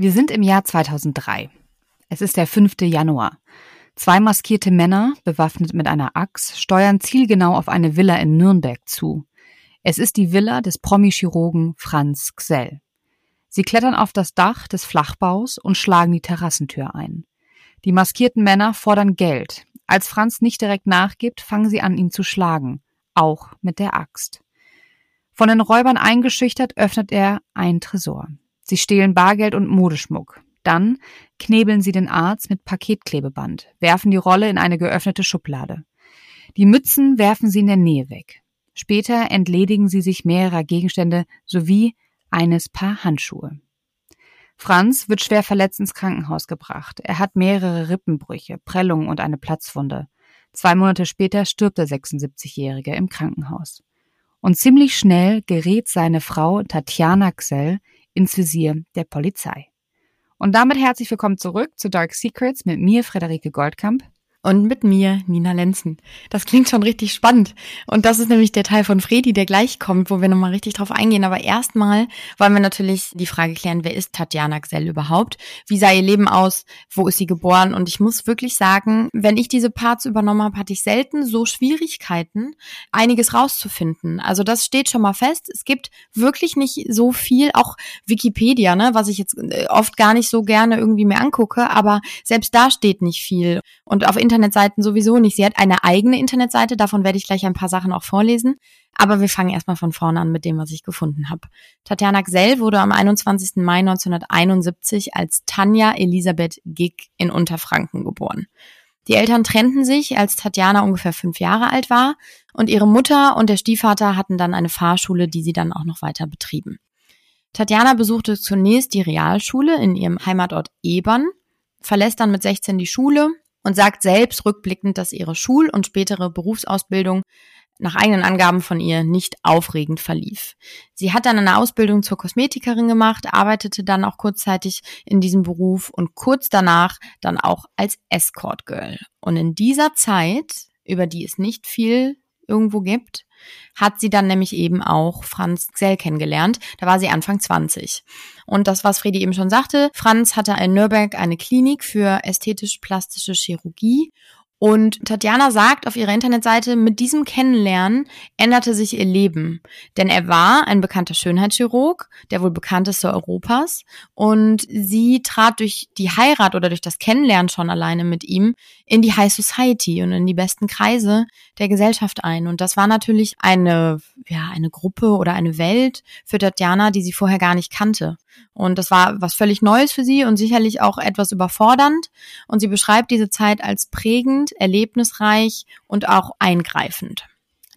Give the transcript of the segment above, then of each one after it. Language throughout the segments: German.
Wir sind im Jahr 2003. Es ist der 5. Januar. Zwei maskierte Männer, bewaffnet mit einer Axt, steuern zielgenau auf eine Villa in Nürnberg zu. Es ist die Villa des Promi-Chirurgen Franz Gsell. Sie klettern auf das Dach des Flachbaus und schlagen die Terrassentür ein. Die maskierten Männer fordern Geld. Als Franz nicht direkt nachgibt, fangen sie an, ihn zu schlagen. Auch mit der Axt. Von den Räubern eingeschüchtert öffnet er einen Tresor. Sie stehlen Bargeld und Modeschmuck. Dann knebeln sie den Arzt mit Paketklebeband, werfen die Rolle in eine geöffnete Schublade. Die Mützen werfen sie in der Nähe weg. Später entledigen sie sich mehrerer Gegenstände sowie eines Paar Handschuhe. Franz wird schwer verletzt ins Krankenhaus gebracht. Er hat mehrere Rippenbrüche, Prellungen und eine Platzwunde. Zwei Monate später stirbt der 76-Jährige im Krankenhaus. Und ziemlich schnell gerät seine Frau Tatjana Xell ins Visier der Polizei. Und damit herzlich willkommen zurück zu Dark Secrets mit mir, Frederike Goldkamp und mit mir, Nina Lenzen. Das klingt schon richtig spannend. Und das ist nämlich der Teil von Fredi, der gleich kommt, wo wir nochmal richtig drauf eingehen. Aber erstmal wollen wir natürlich die Frage klären, wer ist Tatjana Gsell überhaupt? Wie sah ihr Leben aus? Wo ist sie geboren? Und ich muss wirklich sagen, wenn ich diese Parts übernommen habe, hatte ich selten so Schwierigkeiten, einiges rauszufinden. Also das steht schon mal fest. Es gibt wirklich nicht so viel, auch Wikipedia, ne, was ich jetzt äh, oft gar nicht so gerne irgendwie mir angucke, aber selbst da steht nicht viel. Und auf Internetseiten sowieso nicht. Sie hat eine eigene Internetseite, davon werde ich gleich ein paar Sachen auch vorlesen. Aber wir fangen erstmal von vorne an mit dem, was ich gefunden habe. Tatjana Gsell wurde am 21. Mai 1971 als Tanja Elisabeth Gick in Unterfranken geboren. Die Eltern trennten sich, als Tatjana ungefähr fünf Jahre alt war, und ihre Mutter und der Stiefvater hatten dann eine Fahrschule, die sie dann auch noch weiter betrieben. Tatjana besuchte zunächst die Realschule in ihrem Heimatort Ebern, verlässt dann mit 16 die Schule und sagt selbst rückblickend, dass ihre Schul- und spätere Berufsausbildung nach eigenen Angaben von ihr nicht aufregend verlief. Sie hat dann eine Ausbildung zur Kosmetikerin gemacht, arbeitete dann auch kurzzeitig in diesem Beruf und kurz danach dann auch als Escort Girl. Und in dieser Zeit, über die es nicht viel irgendwo gibt, hat sie dann nämlich eben auch Franz Xell kennengelernt. Da war sie Anfang 20. Und das, was Fredi eben schon sagte, Franz hatte in Nürnberg eine Klinik für ästhetisch-plastische Chirurgie und Tatjana sagt auf ihrer Internetseite, mit diesem Kennenlernen änderte sich ihr Leben. Denn er war ein bekannter Schönheitschirurg, der wohl bekannteste Europas. Und sie trat durch die Heirat oder durch das Kennenlernen schon alleine mit ihm in die High Society und in die besten Kreise der Gesellschaft ein. Und das war natürlich eine, ja, eine Gruppe oder eine Welt für Tatjana, die sie vorher gar nicht kannte. Und das war was völlig Neues für sie und sicherlich auch etwas überfordernd. Und sie beschreibt diese Zeit als prägend, erlebnisreich und auch eingreifend.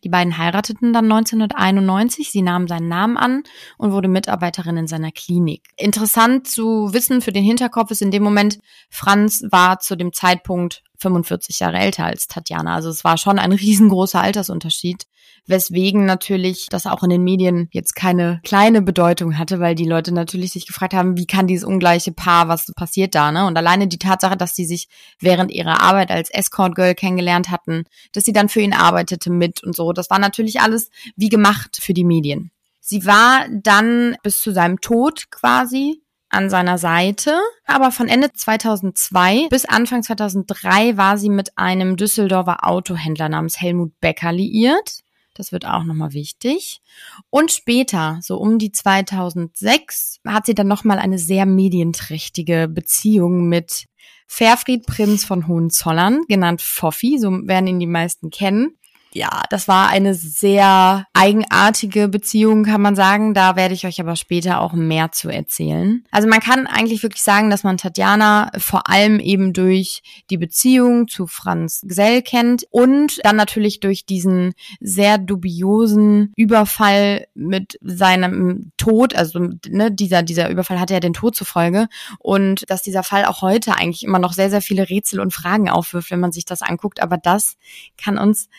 Die beiden heirateten dann 1991. Sie nahm seinen Namen an und wurde Mitarbeiterin in seiner Klinik. Interessant zu wissen für den Hinterkopf ist in dem Moment, Franz war zu dem Zeitpunkt 45 Jahre älter als Tatjana. Also es war schon ein riesengroßer Altersunterschied weswegen natürlich das auch in den Medien jetzt keine kleine Bedeutung hatte, weil die Leute natürlich sich gefragt haben, wie kann dieses ungleiche Paar, was passiert da, ne? Und alleine die Tatsache, dass sie sich während ihrer Arbeit als Escort Girl kennengelernt hatten, dass sie dann für ihn arbeitete mit und so, das war natürlich alles wie gemacht für die Medien. Sie war dann bis zu seinem Tod quasi an seiner Seite. Aber von Ende 2002 bis Anfang 2003 war sie mit einem Düsseldorfer Autohändler namens Helmut Becker liiert. Das wird auch nochmal wichtig. Und später, so um die 2006, hat sie dann nochmal eine sehr medienträchtige Beziehung mit Fairfried Prinz von Hohenzollern, genannt Foffi, so werden ihn die meisten kennen ja, das war eine sehr eigenartige Beziehung, kann man sagen. Da werde ich euch aber später auch mehr zu erzählen. Also man kann eigentlich wirklich sagen, dass man Tatjana vor allem eben durch die Beziehung zu Franz Gsell kennt und dann natürlich durch diesen sehr dubiosen Überfall mit seinem Tod, also ne, dieser, dieser Überfall hatte ja den Tod zur Folge und dass dieser Fall auch heute eigentlich immer noch sehr, sehr viele Rätsel und Fragen aufwirft, wenn man sich das anguckt. Aber das kann uns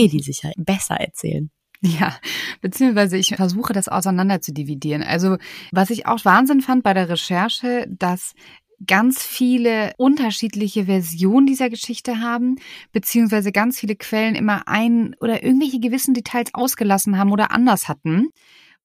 Fredi sicher besser erzählen. Ja, beziehungsweise ich versuche das auseinander zu dividieren. Also was ich auch Wahnsinn fand bei der Recherche, dass ganz viele unterschiedliche Versionen dieser Geschichte haben, beziehungsweise ganz viele Quellen immer ein oder irgendwelche gewissen Details ausgelassen haben oder anders hatten.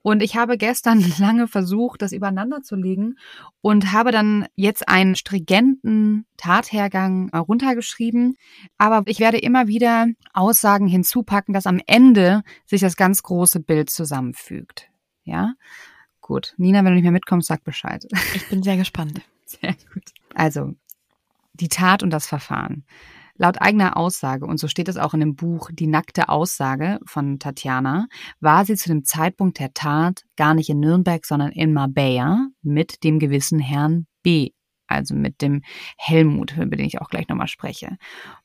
Und ich habe gestern lange versucht, das übereinander zu legen und habe dann jetzt einen stringenten Tathergang runtergeschrieben. Aber ich werde immer wieder Aussagen hinzupacken, dass am Ende sich das ganz große Bild zusammenfügt. Ja? Gut. Nina, wenn du nicht mehr mitkommst, sag Bescheid. Ich bin sehr gespannt. Sehr gut. Also, die Tat und das Verfahren. Laut eigener Aussage, und so steht es auch in dem Buch Die nackte Aussage von Tatjana, war sie zu dem Zeitpunkt der Tat gar nicht in Nürnberg, sondern in Marbella mit dem gewissen Herrn B also mit dem Helmut, über den ich auch gleich nochmal spreche,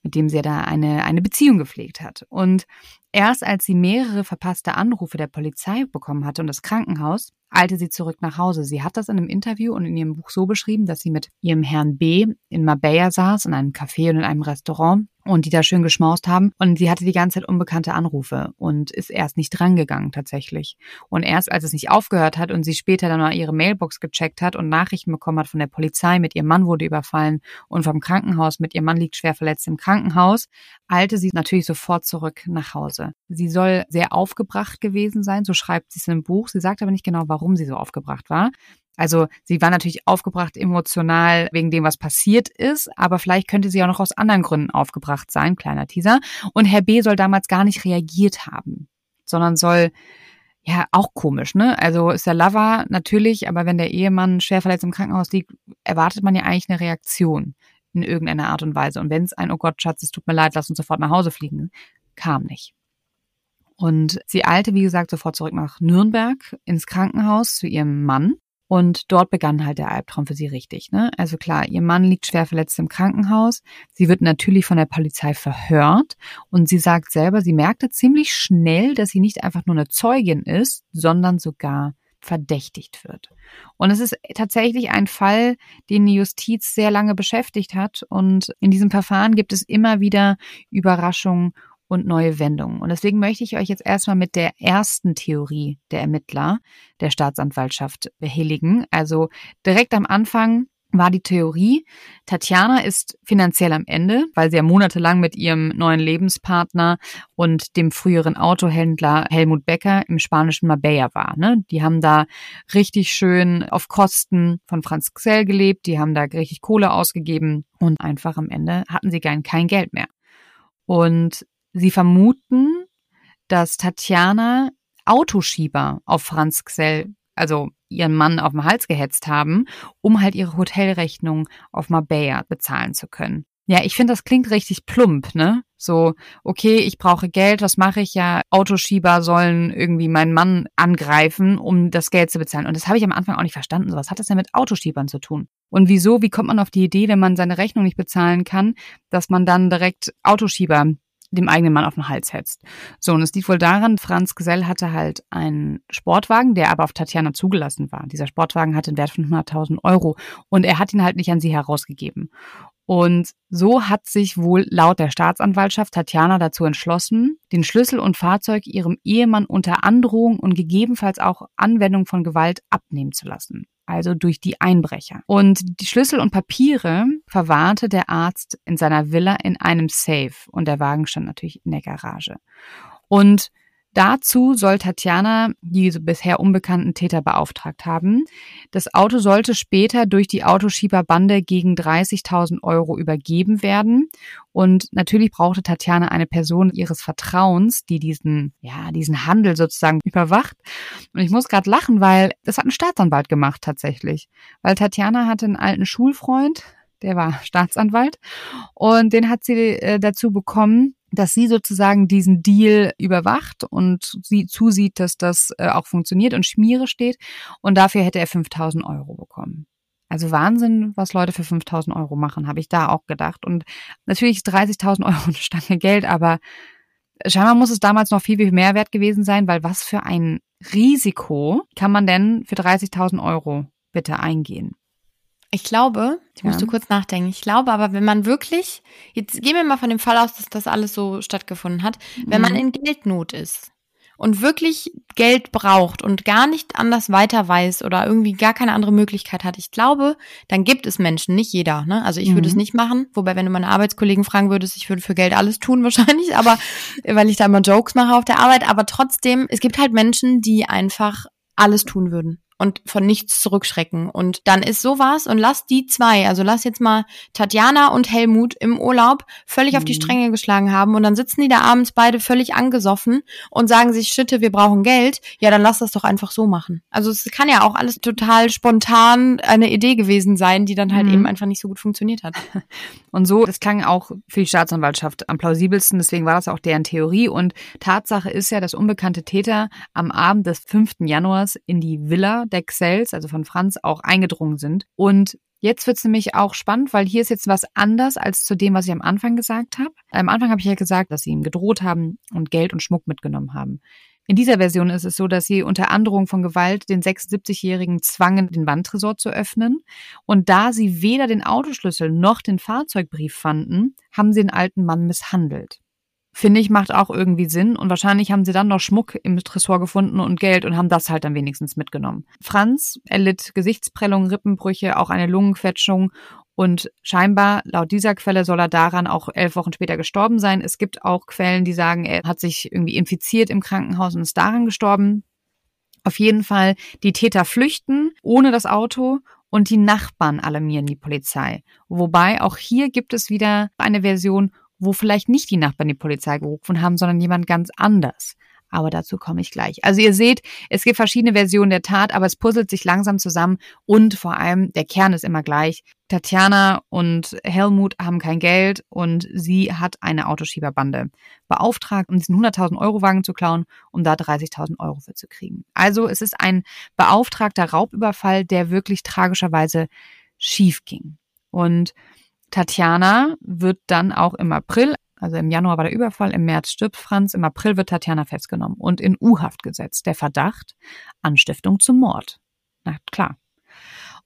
mit dem sie ja da eine, eine Beziehung gepflegt hat. Und erst als sie mehrere verpasste Anrufe der Polizei bekommen hatte und das Krankenhaus, eilte sie zurück nach Hause. Sie hat das in einem Interview und in ihrem Buch so beschrieben, dass sie mit ihrem Herrn B in Marbella saß, in einem Café und in einem Restaurant und die da schön geschmaust haben. Und sie hatte die ganze Zeit unbekannte Anrufe und ist erst nicht drangegangen tatsächlich. Und erst als es nicht aufgehört hat und sie später dann mal ihre Mailbox gecheckt hat und Nachrichten bekommen hat von der Polizei, mit ihrem Mann wurde überfallen und vom Krankenhaus, mit ihrem Mann liegt schwer verletzt im Krankenhaus, eilte sie natürlich sofort zurück nach Hause. Sie soll sehr aufgebracht gewesen sein, so schreibt sie es im Buch. Sie sagt aber nicht genau, warum sie so aufgebracht war. Also sie war natürlich aufgebracht emotional wegen dem, was passiert ist, aber vielleicht könnte sie auch noch aus anderen Gründen aufgebracht sein, kleiner Teaser. Und Herr B soll damals gar nicht reagiert haben, sondern soll ja, auch komisch, ne? Also ist der Lover natürlich, aber wenn der Ehemann schwer verletzt im Krankenhaus liegt, erwartet man ja eigentlich eine Reaktion in irgendeiner Art und Weise. Und wenn es ein, oh Gott, Schatz, es tut mir leid, lass uns sofort nach Hause fliegen, kam nicht. Und sie eilte, wie gesagt, sofort zurück nach Nürnberg ins Krankenhaus zu ihrem Mann. Und dort begann halt der Albtraum für sie richtig. Ne? Also klar, ihr Mann liegt schwer verletzt im Krankenhaus. Sie wird natürlich von der Polizei verhört. Und sie sagt selber, sie merkte ziemlich schnell, dass sie nicht einfach nur eine Zeugin ist, sondern sogar verdächtigt wird. Und es ist tatsächlich ein Fall, den die Justiz sehr lange beschäftigt hat. Und in diesem Verfahren gibt es immer wieder Überraschungen und neue Wendungen. Und deswegen möchte ich euch jetzt erstmal mit der ersten Theorie der Ermittler der Staatsanwaltschaft behelligen. Also direkt am Anfang war die Theorie, Tatjana ist finanziell am Ende, weil sie ja monatelang mit ihrem neuen Lebenspartner und dem früheren Autohändler Helmut Becker im spanischen Marbella war. Ne? Die haben da richtig schön auf Kosten von Franz Xell gelebt, die haben da richtig Kohle ausgegeben und einfach am Ende hatten sie gern kein Geld mehr. Und Sie vermuten, dass Tatjana Autoschieber auf Franz Xell, also ihren Mann auf den Hals gehetzt haben, um halt ihre Hotelrechnung auf Marbella bezahlen zu können. Ja, ich finde, das klingt richtig plump, ne? So, okay, ich brauche Geld, was mache ich ja? Autoschieber sollen irgendwie meinen Mann angreifen, um das Geld zu bezahlen. Und das habe ich am Anfang auch nicht verstanden. So, was hat das denn mit Autoschiebern zu tun? Und wieso, wie kommt man auf die Idee, wenn man seine Rechnung nicht bezahlen kann, dass man dann direkt Autoschieber dem eigenen Mann auf den Hals hetzt. So, und es liegt wohl daran, Franz Gesell hatte halt einen Sportwagen, der aber auf Tatjana zugelassen war. Dieser Sportwagen hatte einen Wert von 100.000 Euro und er hat ihn halt nicht an sie herausgegeben. Und so hat sich wohl laut der Staatsanwaltschaft Tatjana dazu entschlossen, den Schlüssel und Fahrzeug ihrem Ehemann unter Androhung und gegebenenfalls auch Anwendung von Gewalt abnehmen zu lassen also durch die Einbrecher. Und die Schlüssel und Papiere verwahrte der Arzt in seiner Villa in einem Safe und der Wagen stand natürlich in der Garage. Und Dazu soll Tatjana die bisher unbekannten Täter beauftragt haben. Das Auto sollte später durch die Autoschieberbande gegen 30.000 Euro übergeben werden. Und natürlich brauchte Tatjana eine Person ihres Vertrauens, die diesen, ja, diesen Handel sozusagen überwacht. Und ich muss gerade lachen, weil das hat ein Staatsanwalt gemacht tatsächlich. Weil Tatjana hatte einen alten Schulfreund, der war Staatsanwalt und den hat sie äh, dazu bekommen, dass sie sozusagen diesen Deal überwacht und sie zusieht, dass das äh, auch funktioniert und Schmiere steht. Und dafür hätte er 5000 Euro bekommen. Also Wahnsinn, was Leute für 5000 Euro machen, habe ich da auch gedacht. Und natürlich ist 30.000 Euro eine Stange Geld, aber scheinbar muss es damals noch viel, viel mehr wert gewesen sein, weil was für ein Risiko kann man denn für 30.000 Euro bitte eingehen? Ich glaube, ich ja. musste kurz nachdenken. Ich glaube aber, wenn man wirklich, jetzt gehen wir mal von dem Fall aus, dass das alles so stattgefunden hat, wenn man mhm. in Geldnot ist und wirklich Geld braucht und gar nicht anders weiter weiß oder irgendwie gar keine andere Möglichkeit hat, ich glaube, dann gibt es Menschen, nicht jeder, ne? Also ich mhm. würde es mhm. nicht machen, wobei wenn du meine Arbeitskollegen fragen würdest, ich würde für Geld alles tun wahrscheinlich, aber weil ich da immer Jokes mache auf der Arbeit, aber trotzdem, es gibt halt Menschen, die einfach alles tun würden und von nichts zurückschrecken. Und dann ist sowas und lass die zwei, also lass jetzt mal Tatjana und Helmut im Urlaub völlig mhm. auf die mhm. Stränge geschlagen haben und dann sitzen die da abends beide völlig angesoffen und sagen sich, Schitte, wir brauchen Geld. Ja, dann lass das doch einfach so machen. Also es kann ja auch alles total spontan eine Idee gewesen sein, die dann halt mhm. eben einfach nicht so gut funktioniert hat. Und so, das klang auch für die Staatsanwaltschaft am plausibelsten, deswegen war das auch deren Theorie. Und Tatsache ist ja, dass unbekannte Täter am Abend des 5. Januars in die Villa der Xels, also von Franz, auch eingedrungen sind. Und Jetzt wird's nämlich auch spannend, weil hier ist jetzt was anders als zu dem, was ich am Anfang gesagt habe. Am Anfang habe ich ja gesagt, dass sie ihm gedroht haben und Geld und Schmuck mitgenommen haben. In dieser Version ist es so, dass sie unter Androhung von Gewalt den 76-Jährigen zwangen, den Wandtresor zu öffnen. Und da sie weder den Autoschlüssel noch den Fahrzeugbrief fanden, haben sie den alten Mann misshandelt finde ich, macht auch irgendwie Sinn. Und wahrscheinlich haben sie dann noch Schmuck im Tresor gefunden und Geld und haben das halt dann wenigstens mitgenommen. Franz erlitt Gesichtsprellungen, Rippenbrüche, auch eine Lungenquetschung und scheinbar, laut dieser Quelle, soll er daran auch elf Wochen später gestorben sein. Es gibt auch Quellen, die sagen, er hat sich irgendwie infiziert im Krankenhaus und ist daran gestorben. Auf jeden Fall, die Täter flüchten ohne das Auto und die Nachbarn alarmieren die Polizei. Wobei auch hier gibt es wieder eine Version, wo vielleicht nicht die Nachbarn die Polizei gerufen haben, sondern jemand ganz anders. Aber dazu komme ich gleich. Also ihr seht, es gibt verschiedene Versionen der Tat, aber es puzzelt sich langsam zusammen und vor allem der Kern ist immer gleich. Tatjana und Helmut haben kein Geld und sie hat eine Autoschieberbande beauftragt, um diesen 100.000 Euro Wagen zu klauen, um da 30.000 Euro für zu kriegen. Also es ist ein beauftragter Raubüberfall, der wirklich tragischerweise schief ging. Und Tatjana wird dann auch im April, also im Januar war der Überfall, im März stirbt Franz, im April wird Tatjana festgenommen und in U-Haft gesetzt. Der Verdacht, Anstiftung zum Mord. Na klar.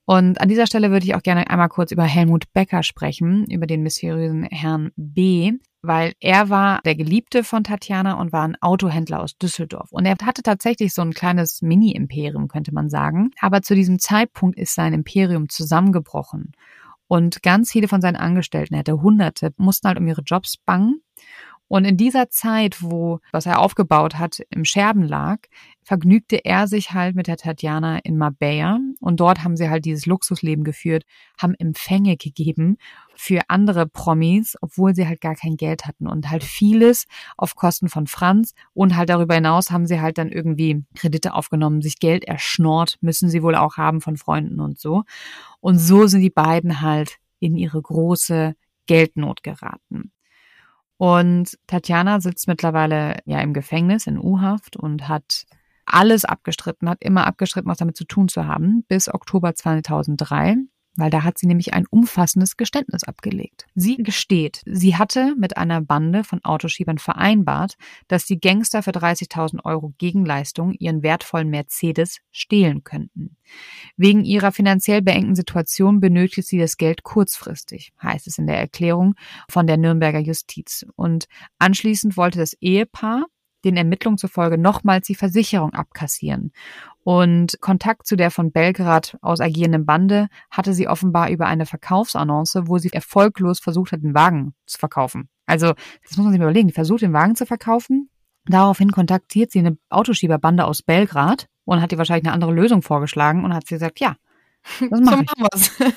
Und an dieser Stelle würde ich auch gerne einmal kurz über Helmut Becker sprechen, über den mysteriösen Herrn B., weil er war der Geliebte von Tatjana und war ein Autohändler aus Düsseldorf. Und er hatte tatsächlich so ein kleines Mini-Imperium, könnte man sagen. Aber zu diesem Zeitpunkt ist sein Imperium zusammengebrochen. Und ganz viele von seinen Angestellten, er hatte Hunderte, mussten halt um ihre Jobs bangen. Und in dieser Zeit, wo was er aufgebaut hat, im Scherben lag, vergnügte er sich halt mit der Tatjana in Marbella. Und dort haben sie halt dieses Luxusleben geführt, haben Empfänge gegeben für andere Promis, obwohl sie halt gar kein Geld hatten. Und halt vieles auf Kosten von Franz. Und halt darüber hinaus haben sie halt dann irgendwie Kredite aufgenommen, sich Geld erschnort, müssen sie wohl auch haben von Freunden und so. Und so sind die beiden halt in ihre große Geldnot geraten. Und Tatjana sitzt mittlerweile ja im Gefängnis in U-Haft und hat alles abgestritten, hat immer abgestritten, was damit zu tun zu haben, bis Oktober 2003 weil da hat sie nämlich ein umfassendes Geständnis abgelegt. Sie gesteht, sie hatte mit einer Bande von Autoschiebern vereinbart, dass die Gangster für 30.000 Euro Gegenleistung ihren wertvollen Mercedes stehlen könnten. Wegen ihrer finanziell beengten Situation benötigt sie das Geld kurzfristig, heißt es in der Erklärung von der Nürnberger Justiz. Und anschließend wollte das Ehepaar den Ermittlungen zufolge nochmals die Versicherung abkassieren. Und Kontakt zu der von Belgrad aus agierenden Bande hatte sie offenbar über eine Verkaufsannonce, wo sie erfolglos versucht hat, den Wagen zu verkaufen. Also, das muss man sich mal überlegen. Die versucht, den Wagen zu verkaufen. Daraufhin kontaktiert sie eine Autoschieberbande aus Belgrad und hat ihr wahrscheinlich eine andere Lösung vorgeschlagen und hat sie gesagt, ja, das machen wir.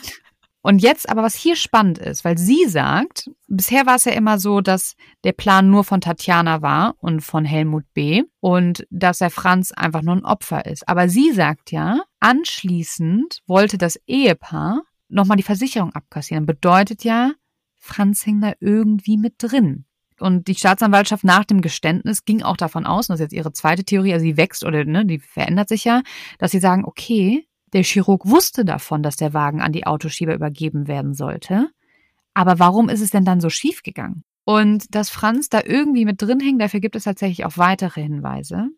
Und jetzt aber, was hier spannend ist, weil sie sagt, bisher war es ja immer so, dass der Plan nur von Tatjana war und von Helmut B. und dass der Franz einfach nur ein Opfer ist. Aber sie sagt ja, anschließend wollte das Ehepaar nochmal die Versicherung abkassieren. Bedeutet ja, Franz hing da irgendwie mit drin. Und die Staatsanwaltschaft nach dem Geständnis ging auch davon aus, und das ist jetzt ihre zweite Theorie, also sie wächst oder ne, die verändert sich ja, dass sie sagen, okay, der Chirurg wusste davon, dass der Wagen an die Autoschieber übergeben werden sollte. Aber warum ist es denn dann so schief gegangen? Und dass Franz da irgendwie mit drin hängt, dafür gibt es tatsächlich auch weitere Hinweise.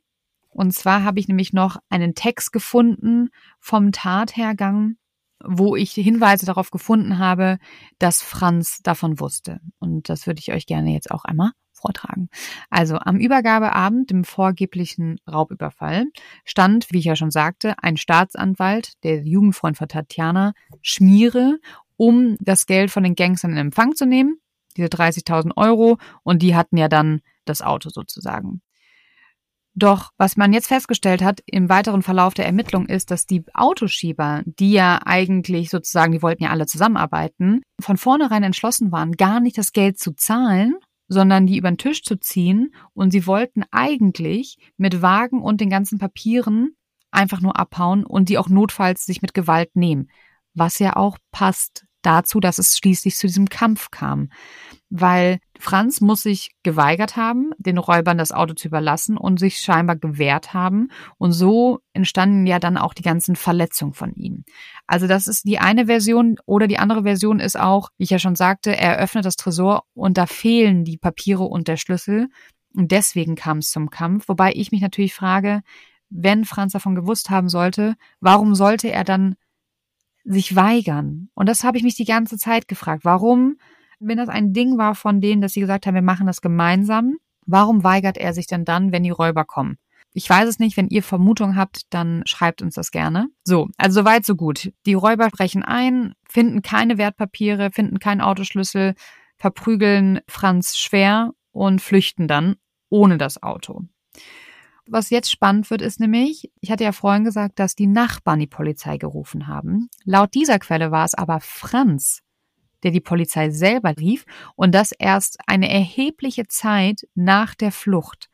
Und zwar habe ich nämlich noch einen Text gefunden vom Tathergang, wo ich Hinweise darauf gefunden habe, dass Franz davon wusste. Und das würde ich euch gerne jetzt auch einmal vortragen. Also am Übergabeabend, dem vorgeblichen Raubüberfall, stand, wie ich ja schon sagte, ein Staatsanwalt, der Jugendfreund von Tatjana, Schmiere, um das Geld von den Gangstern in Empfang zu nehmen, diese 30.000 Euro, und die hatten ja dann das Auto sozusagen. Doch was man jetzt festgestellt hat im weiteren Verlauf der Ermittlung ist, dass die Autoschieber, die ja eigentlich sozusagen, die wollten ja alle zusammenarbeiten, von vornherein entschlossen waren, gar nicht das Geld zu zahlen, sondern die über den Tisch zu ziehen und sie wollten eigentlich mit Wagen und den ganzen Papieren einfach nur abhauen und die auch notfalls sich mit Gewalt nehmen. Was ja auch passt dazu, dass es schließlich zu diesem Kampf kam. Weil Franz muss sich geweigert haben, den Räubern das Auto zu überlassen und sich scheinbar gewehrt haben. Und so entstanden ja dann auch die ganzen Verletzungen von ihm. Also das ist die eine Version oder die andere Version ist auch, wie ich ja schon sagte, er öffnet das Tresor und da fehlen die Papiere und der Schlüssel. Und deswegen kam es zum Kampf. Wobei ich mich natürlich frage, wenn Franz davon gewusst haben sollte, warum sollte er dann sich weigern? Und das habe ich mich die ganze Zeit gefragt. Warum, wenn das ein Ding war von denen, dass sie gesagt haben, wir machen das gemeinsam, warum weigert er sich denn dann, wenn die Räuber kommen? Ich weiß es nicht, wenn ihr Vermutung habt, dann schreibt uns das gerne. So, also soweit so gut. Die Räuber brechen ein, finden keine Wertpapiere, finden keinen Autoschlüssel, verprügeln Franz schwer und flüchten dann ohne das Auto. Was jetzt spannend wird, ist nämlich, ich hatte ja vorhin gesagt, dass die Nachbarn die Polizei gerufen haben. Laut dieser Quelle war es aber Franz, der die Polizei selber rief und das erst eine erhebliche Zeit nach der Flucht.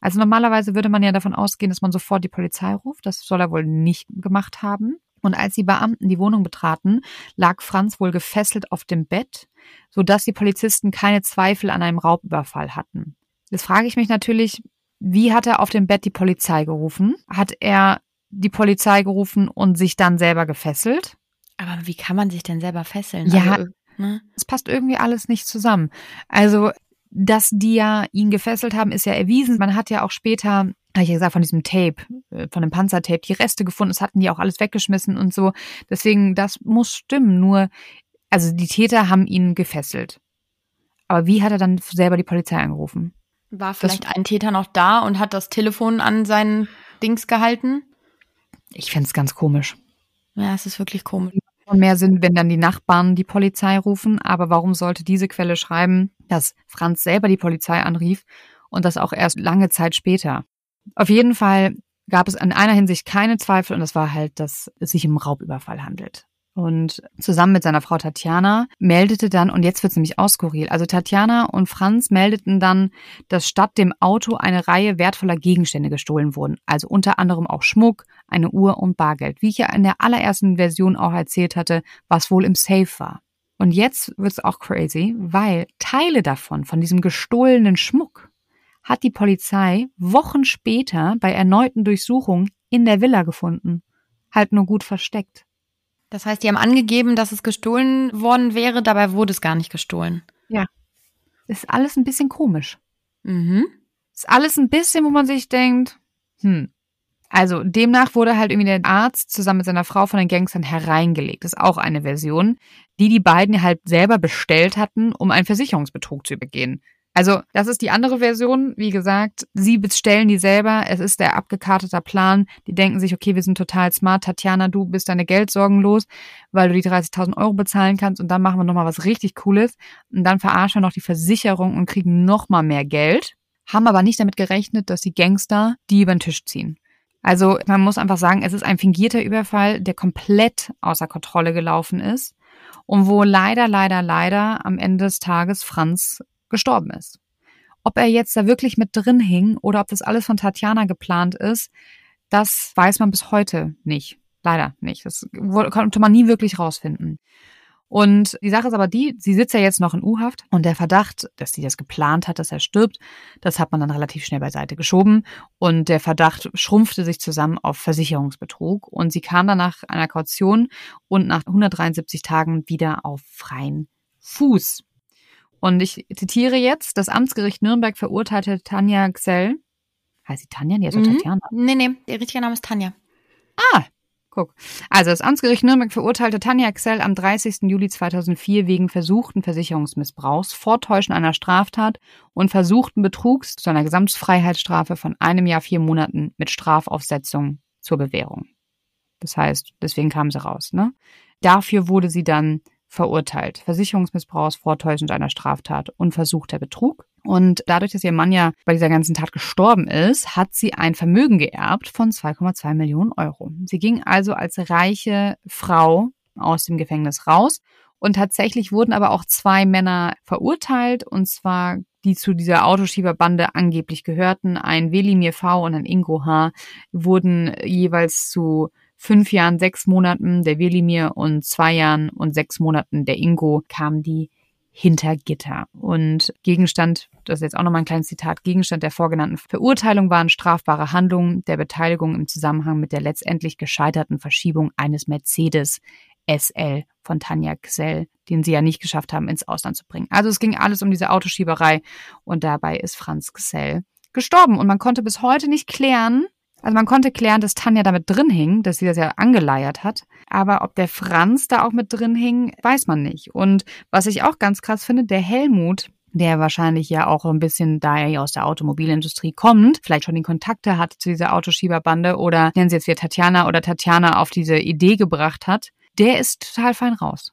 Also normalerweise würde man ja davon ausgehen, dass man sofort die Polizei ruft. Das soll er wohl nicht gemacht haben. Und als die Beamten die Wohnung betraten, lag Franz wohl gefesselt auf dem Bett, sodass die Polizisten keine Zweifel an einem Raubüberfall hatten. Jetzt frage ich mich natürlich, wie hat er auf dem Bett die Polizei gerufen? Hat er die Polizei gerufen und sich dann selber gefesselt? Aber wie kann man sich denn selber fesseln? Ja, also, ne? es passt irgendwie alles nicht zusammen. Also, dass die ja ihn gefesselt haben, ist ja erwiesen. Man hat ja auch später, habe ich ja gesagt, von diesem Tape, äh, von dem Panzertape, die Reste gefunden. Es hatten die auch alles weggeschmissen und so. Deswegen, das muss stimmen. Nur, also die Täter haben ihn gefesselt. Aber wie hat er dann selber die Polizei angerufen? War vielleicht das, ein Täter noch da und hat das Telefon an seinen Dings gehalten? Ich fände es ganz komisch. Ja, es ist wirklich komisch. Und mehr Sinn, wenn dann die Nachbarn die Polizei rufen. Aber warum sollte diese Quelle schreiben, dass Franz selber die Polizei anrief und das auch erst lange Zeit später? Auf jeden Fall gab es in einer Hinsicht keine Zweifel und das war halt, dass es sich um Raubüberfall handelt. Und zusammen mit seiner Frau Tatjana meldete dann, und jetzt wird es nämlich ausskurril, also Tatjana und Franz meldeten dann, dass statt dem Auto eine Reihe wertvoller Gegenstände gestohlen wurden. Also unter anderem auch Schmuck, eine Uhr und Bargeld. Wie ich ja in der allerersten Version auch erzählt hatte, was wohl im Safe war. Und jetzt wird es auch crazy, weil Teile davon, von diesem gestohlenen Schmuck, hat die Polizei Wochen später bei erneuten Durchsuchungen in der Villa gefunden. Halt nur gut versteckt. Das heißt, die haben angegeben, dass es gestohlen worden wäre, dabei wurde es gar nicht gestohlen. Ja. Ist alles ein bisschen komisch. Mhm. Ist alles ein bisschen, wo man sich denkt, hm. Also demnach wurde halt irgendwie der Arzt zusammen mit seiner Frau von den Gangstern hereingelegt. Das ist auch eine Version, die die beiden halt selber bestellt hatten, um einen Versicherungsbetrug zu begehen. Also, das ist die andere Version. Wie gesagt, sie bestellen die selber. Es ist der abgekartete Plan. Die denken sich, okay, wir sind total smart. Tatjana, du bist deine Geldsorgen los, weil du die 30.000 Euro bezahlen kannst. Und dann machen wir nochmal was richtig Cooles. Und dann verarschen wir noch die Versicherung und kriegen nochmal mehr Geld. Haben aber nicht damit gerechnet, dass die Gangster die über den Tisch ziehen. Also, man muss einfach sagen, es ist ein fingierter Überfall, der komplett außer Kontrolle gelaufen ist. Und wo leider, leider, leider am Ende des Tages Franz gestorben ist. Ob er jetzt da wirklich mit drin hing oder ob das alles von Tatjana geplant ist, das weiß man bis heute nicht. Leider nicht. Das konnte man nie wirklich rausfinden. Und die Sache ist aber die, sie sitzt ja jetzt noch in U-Haft und der Verdacht, dass sie das geplant hat, dass er stirbt, das hat man dann relativ schnell beiseite geschoben und der Verdacht schrumpfte sich zusammen auf Versicherungsbetrug und sie kam dann nach einer Kaution und nach 173 Tagen wieder auf freien Fuß. Und ich zitiere jetzt, das Amtsgericht Nürnberg verurteilte Tanja Xell. Heißt sie Tanja? Die ist mhm. Tatjana. Nee, nee, der richtige Name ist Tanja. Ah, guck. Also das Amtsgericht Nürnberg verurteilte Tanja Xell am 30. Juli 2004 wegen versuchten Versicherungsmissbrauchs, Vortäuschen einer Straftat und versuchten Betrugs zu einer Gesamtfreiheitsstrafe von einem Jahr vier Monaten mit Strafaufsetzung zur Bewährung. Das heißt, deswegen kam sie raus. Ne? Dafür wurde sie dann verurteilt. Versicherungsmissbrauchs, Vortäuschung einer Straftat und versuchter Betrug. Und dadurch, dass ihr Mann ja bei dieser ganzen Tat gestorben ist, hat sie ein Vermögen geerbt von 2,2 Millionen Euro. Sie ging also als reiche Frau aus dem Gefängnis raus. Und tatsächlich wurden aber auch zwei Männer verurteilt, und zwar die zu dieser Autoschieberbande angeblich gehörten, ein Welimir V und ein Ingo H., wurden jeweils zu fünf Jahren, sechs Monaten der Welimir und zwei Jahren und sechs Monaten der Ingo kamen die hinter Gitter. Und Gegenstand, das ist jetzt auch nochmal ein kleines Zitat, Gegenstand der vorgenannten Verurteilung waren strafbare Handlungen der Beteiligung im Zusammenhang mit der letztendlich gescheiterten Verschiebung eines Mercedes SL von Tanja Gsell, den sie ja nicht geschafft haben, ins Ausland zu bringen. Also es ging alles um diese Autoschieberei und dabei ist Franz Gsell gestorben und man konnte bis heute nicht klären, also man konnte klären, dass Tanja damit drin hing, dass sie das ja angeleiert hat. Aber ob der Franz da auch mit drin hing, weiß man nicht. Und was ich auch ganz krass finde, der Helmut, der wahrscheinlich ja auch ein bisschen, da er ja aus der Automobilindustrie kommt, vielleicht schon die Kontakte hat zu dieser Autoschieberbande oder nennen sie jetzt wieder Tatjana oder Tatjana auf diese Idee gebracht hat, der ist total fein raus.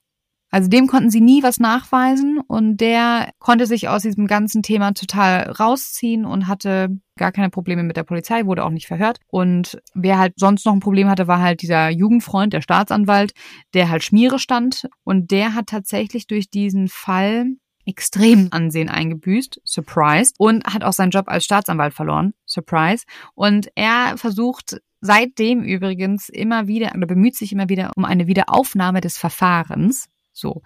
Also dem konnten sie nie was nachweisen und der konnte sich aus diesem ganzen Thema total rausziehen und hatte gar keine Probleme mit der Polizei, wurde auch nicht verhört. Und wer halt sonst noch ein Problem hatte, war halt dieser Jugendfreund, der Staatsanwalt, der halt Schmiere stand und der hat tatsächlich durch diesen Fall extrem Ansehen eingebüßt, surprised, und hat auch seinen Job als Staatsanwalt verloren, surprise. Und er versucht seitdem übrigens immer wieder oder bemüht sich immer wieder um eine Wiederaufnahme des Verfahrens. So.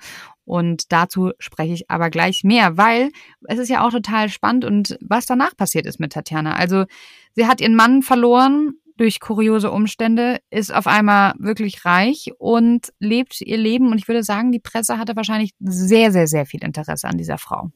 Und dazu spreche ich aber gleich mehr, weil es ist ja auch total spannend und was danach passiert ist mit Tatjana. Also sie hat ihren Mann verloren durch kuriose Umstände, ist auf einmal wirklich reich und lebt ihr Leben. Und ich würde sagen, die Presse hatte wahrscheinlich sehr, sehr, sehr viel Interesse an dieser Frau.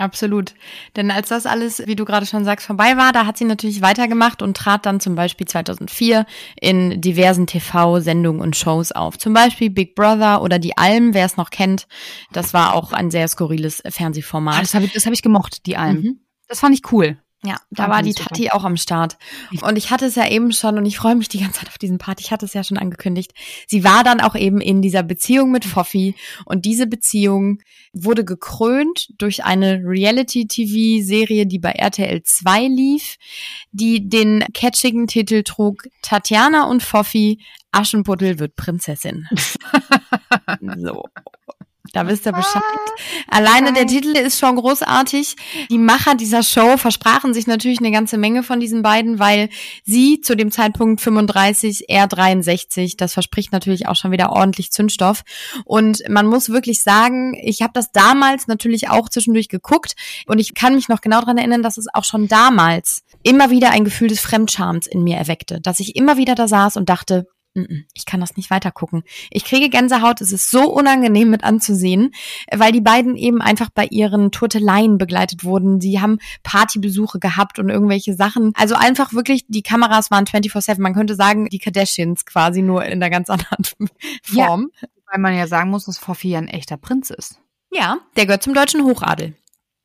Absolut. Denn als das alles, wie du gerade schon sagst, vorbei war, da hat sie natürlich weitergemacht und trat dann zum Beispiel 2004 in diversen TV-Sendungen und Shows auf. Zum Beispiel Big Brother oder Die Alm, wer es noch kennt. Das war auch ein sehr skurriles Fernsehformat. Ah, das habe ich, das hab ich gemocht, Die Alm. Mhm. Das fand ich cool. Ja, da war die Tati auch am Start. Und ich hatte es ja eben schon, und ich freue mich die ganze Zeit auf diesen Part, ich hatte es ja schon angekündigt. Sie war dann auch eben in dieser Beziehung mit Foffi. Und diese Beziehung wurde gekrönt durch eine Reality-TV-Serie, die bei RTL 2 lief, die den catchigen Titel trug Tatjana und Foffi, Aschenputtel wird Prinzessin. so. Da wisst ihr Bescheid. Ah, Alleine der Titel ist schon großartig. Die Macher dieser Show versprachen sich natürlich eine ganze Menge von diesen beiden, weil sie zu dem Zeitpunkt 35, er 63, das verspricht natürlich auch schon wieder ordentlich Zündstoff. Und man muss wirklich sagen, ich habe das damals natürlich auch zwischendurch geguckt und ich kann mich noch genau daran erinnern, dass es auch schon damals immer wieder ein Gefühl des Fremdschams in mir erweckte, dass ich immer wieder da saß und dachte, ich kann das nicht weitergucken. Ich kriege Gänsehaut, es ist so unangenehm mit anzusehen, weil die beiden eben einfach bei ihren Turteleien begleitet wurden. Sie haben Partybesuche gehabt und irgendwelche Sachen. Also einfach wirklich, die Kameras waren 24-7. Man könnte sagen, die Kardashians quasi nur in einer ganz anderen Form. Ja, weil man ja sagen muss, dass Foffi ein echter Prinz ist. Ja, der gehört zum deutschen Hochadel.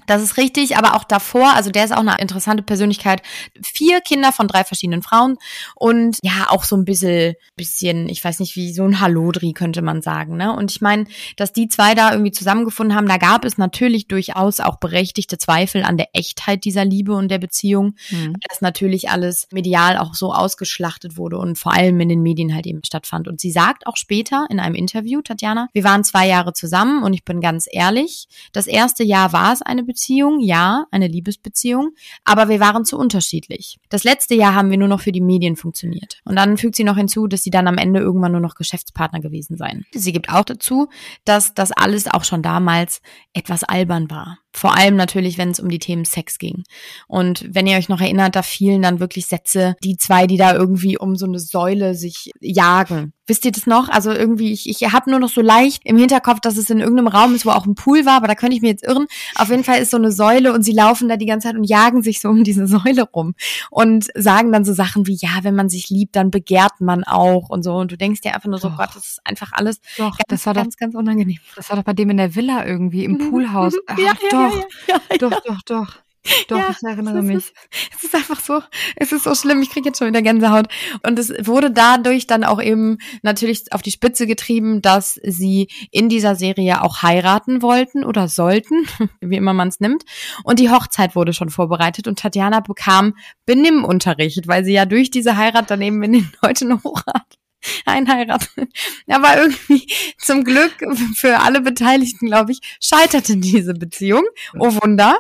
Das ist richtig, aber auch davor, also der ist auch eine interessante Persönlichkeit. Vier Kinder von drei verschiedenen Frauen und ja, auch so ein bisschen, bisschen, ich weiß nicht, wie so ein Hallodri könnte man sagen, ne? Und ich meine, dass die zwei da irgendwie zusammengefunden haben, da gab es natürlich durchaus auch berechtigte Zweifel an der Echtheit dieser Liebe und der Beziehung, mhm. dass natürlich alles medial auch so ausgeschlachtet wurde und vor allem in den Medien halt eben stattfand. Und sie sagt auch später in einem Interview, Tatjana, wir waren zwei Jahre zusammen und ich bin ganz ehrlich, das erste Jahr war es eine Beziehung, Beziehung, ja, eine Liebesbeziehung, aber wir waren zu unterschiedlich. Das letzte Jahr haben wir nur noch für die Medien funktioniert. Und dann fügt sie noch hinzu, dass sie dann am Ende irgendwann nur noch Geschäftspartner gewesen seien. Sie gibt auch dazu, dass das alles auch schon damals etwas albern war. Vor allem natürlich, wenn es um die Themen Sex ging. Und wenn ihr euch noch erinnert, da fielen dann wirklich Sätze, die zwei, die da irgendwie um so eine Säule sich jagen. Wisst ihr das noch? Also irgendwie, ich, ich habe nur noch so leicht im Hinterkopf, dass es in irgendeinem Raum ist, wo auch ein Pool war, aber da könnte ich mir jetzt irren. Auf jeden Fall ist so eine Säule und sie laufen da die ganze Zeit und jagen sich so um diese Säule rum und sagen dann so Sachen wie, ja, wenn man sich liebt, dann begehrt man auch und so. Und du denkst dir einfach nur so, doch. Gott, das ist einfach alles doch, ganz, das war ganz, doch, ganz unangenehm. Das war doch bei dem in der Villa irgendwie im mhm. Poolhaus. Ach, ja, doch, ja, ja, doch, doch, doch. Doch, ja, ich erinnere mich. Ist, es ist einfach so, es ist so schlimm, ich kriege jetzt schon wieder Gänsehaut. Und es wurde dadurch dann auch eben natürlich auf die Spitze getrieben, dass sie in dieser Serie auch heiraten wollten oder sollten, wie immer man es nimmt. Und die Hochzeit wurde schon vorbereitet und Tatjana bekam Benimmunterricht, weil sie ja durch diese Heirat daneben in den deutschen Hochrat einheiratet. Aber irgendwie zum Glück für alle Beteiligten, glaube ich, scheiterte diese Beziehung. Oh Wunder.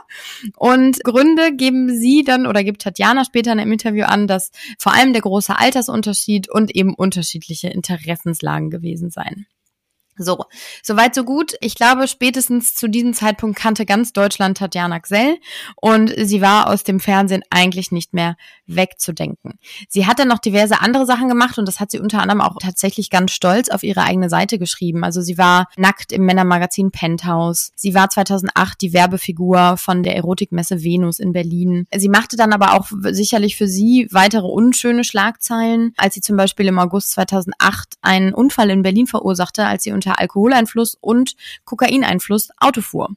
Und Gründe geben sie dann oder gibt Tatjana später in einem Interview an, dass vor allem der große Altersunterschied und eben unterschiedliche Interessenslagen gewesen seien. So, soweit so gut. Ich glaube, spätestens zu diesem Zeitpunkt kannte ganz Deutschland Tatjana Gsell und sie war aus dem Fernsehen eigentlich nicht mehr wegzudenken. Sie hat dann noch diverse andere Sachen gemacht und das hat sie unter anderem auch tatsächlich ganz stolz auf ihre eigene Seite geschrieben. Also sie war nackt im Männermagazin Penthouse. Sie war 2008 die Werbefigur von der Erotikmesse Venus in Berlin. Sie machte dann aber auch sicherlich für sie weitere unschöne Schlagzeilen, als sie zum Beispiel im August 2008 einen Unfall in Berlin verursachte, als sie unter unter Alkoholeinfluss und Kokaineinfluss Auto fuhr.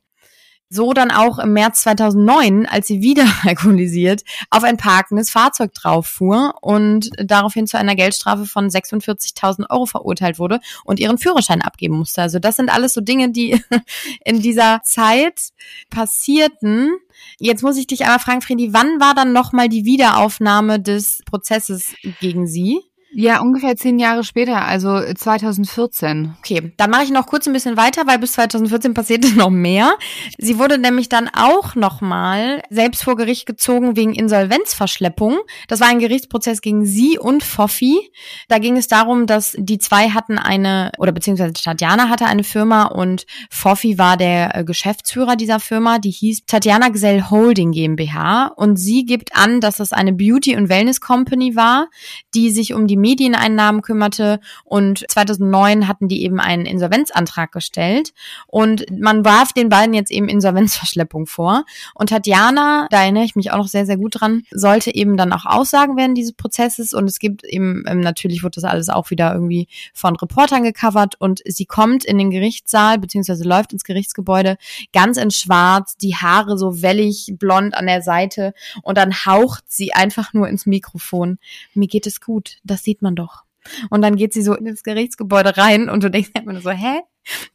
So dann auch im März 2009, als sie wieder alkoholisiert auf ein parkendes Fahrzeug drauf fuhr und daraufhin zu einer Geldstrafe von 46.000 Euro verurteilt wurde und ihren Führerschein abgeben musste. Also das sind alles so Dinge, die in dieser Zeit passierten. Jetzt muss ich dich einmal fragen, Friedi, wann war dann nochmal die Wiederaufnahme des Prozesses gegen sie? Ja, ungefähr zehn Jahre später, also 2014. Okay, dann mache ich noch kurz ein bisschen weiter, weil bis 2014 passierte noch mehr. Sie wurde nämlich dann auch nochmal selbst vor Gericht gezogen wegen Insolvenzverschleppung. Das war ein Gerichtsprozess gegen sie und Foffi. Da ging es darum, dass die zwei hatten eine, oder beziehungsweise Tatjana hatte eine Firma und Foffi war der äh, Geschäftsführer dieser Firma. Die hieß Tatjana Gsell Holding GmbH und sie gibt an, dass es eine Beauty- und Wellness Company war, die sich um die Medieneinnahmen kümmerte und 2009 hatten die eben einen Insolvenzantrag gestellt und man warf den beiden jetzt eben Insolvenzverschleppung vor und Tatjana, da erinnere ich mich auch noch sehr, sehr gut dran, sollte eben dann auch Aussagen während dieses Prozesses und es gibt eben, ähm, natürlich wird das alles auch wieder irgendwie von Reportern gecovert und sie kommt in den Gerichtssaal beziehungsweise läuft ins Gerichtsgebäude ganz in schwarz, die Haare so wellig blond an der Seite und dann haucht sie einfach nur ins Mikrofon. Mir geht es gut. Das sieht man doch. Und dann geht sie so in das Gerichtsgebäude rein und du denkst einfach nur so, hä?